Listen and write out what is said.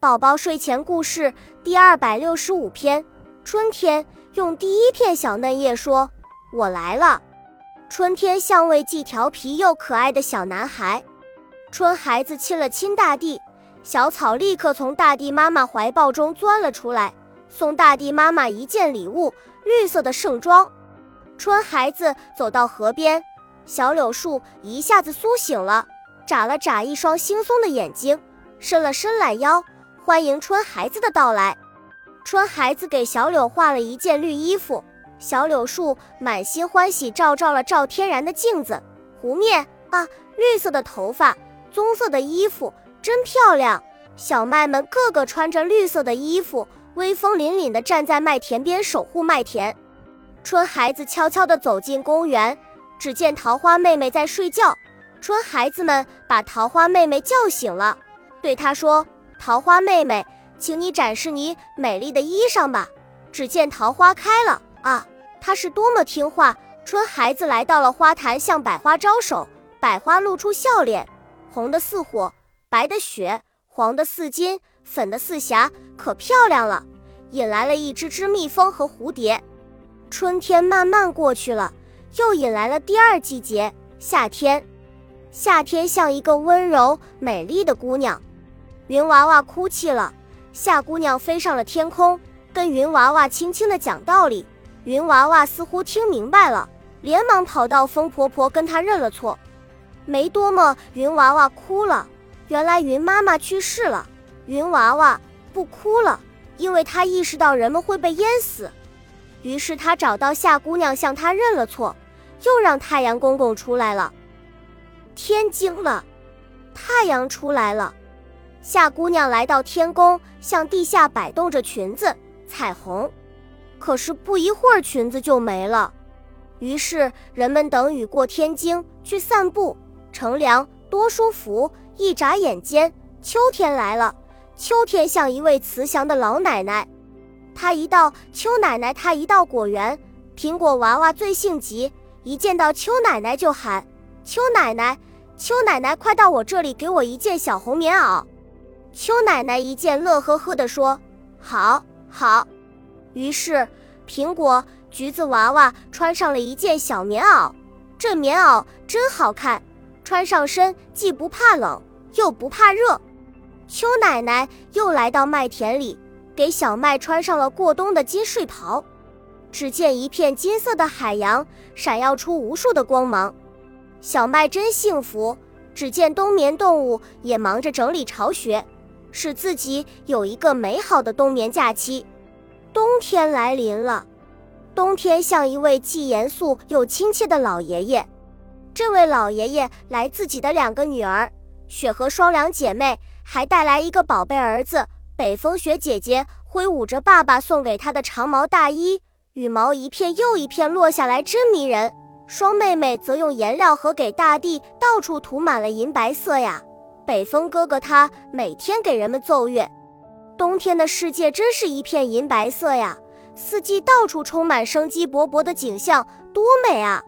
宝宝睡前故事第二百六十五篇：春天用第一片小嫩叶说：“我来了。”春天像位既调皮又可爱的小男孩。春孩子亲了亲大地，小草立刻从大地妈妈怀抱中钻了出来，送大地妈妈一件礼物——绿色的盛装。春孩子走到河边，小柳树一下子苏醒了，眨了眨一双惺忪的眼睛，伸了伸懒腰。欢迎春孩子的到来，春孩子给小柳画了一件绿衣服，小柳树满心欢喜，照照了照天然的镜子，湖面啊，绿色的头发，棕色的衣服，真漂亮。小麦们个个穿着绿色的衣服，威风凛凛地站在麦田边守护麦田。春孩子悄悄地走进公园，只见桃花妹妹在睡觉，春孩子们把桃花妹妹叫醒了，对她说。桃花妹妹，请你展示你美丽的衣裳吧。只见桃花开了啊，它是多么听话！春孩子来到了花坛，向百花招手，百花露出笑脸，红的似火，白的雪，黄的似金，粉的似霞，可漂亮了，引来了一只只蜜蜂和蝴蝶。春天慢慢过去了，又引来了第二季节——夏天。夏天像一个温柔美丽的姑娘。云娃娃哭泣了，夏姑娘飞上了天空，跟云娃娃轻轻地讲道理。云娃娃似乎听明白了，连忙跑到风婆婆跟她认了错。没多么，云娃娃哭了。原来云妈妈去世了。云娃娃不哭了，因为她意识到人们会被淹死。于是她找到夏姑娘，向她认了错，又让太阳公公出来了。天惊了，太阳出来了。夏姑娘来到天宫，向地下摆动着裙子，彩虹。可是不一会儿，裙子就没了。于是人们等雨过天晴，去散步、乘凉，多舒服！一眨眼间，秋天来了。秋天像一位慈祥的老奶奶，她一到秋奶奶，她一到果园，苹果娃娃最性急，一见到秋奶奶就喊：“秋奶奶，秋奶奶，快到我这里，给我一件小红棉袄。”秋奶奶一见，乐呵呵地说：“好，好。”于是，苹果、橘子娃娃穿上了一件小棉袄。这棉袄真好看，穿上身既不怕冷，又不怕热。秋奶奶又来到麦田里，给小麦穿上了过冬的金睡袍。只见一片金色的海洋，闪耀出无数的光芒。小麦真幸福。只见冬眠动物也忙着整理巢穴。使自己有一个美好的冬眠假期。冬天来临了，冬天像一位既严肃又亲切的老爷爷。这位老爷爷来自己的两个女儿雪和双两姐妹，还带来一个宝贝儿子北风雪姐姐，挥舞着爸爸送给她的长毛大衣，羽毛一片又一片落下来，真迷人。双妹妹则用颜料盒给大地到处涂满了银白色呀。北风哥哥他每天给人们奏乐，冬天的世界真是一片银白色呀，四季到处充满生机勃勃的景象，多美啊！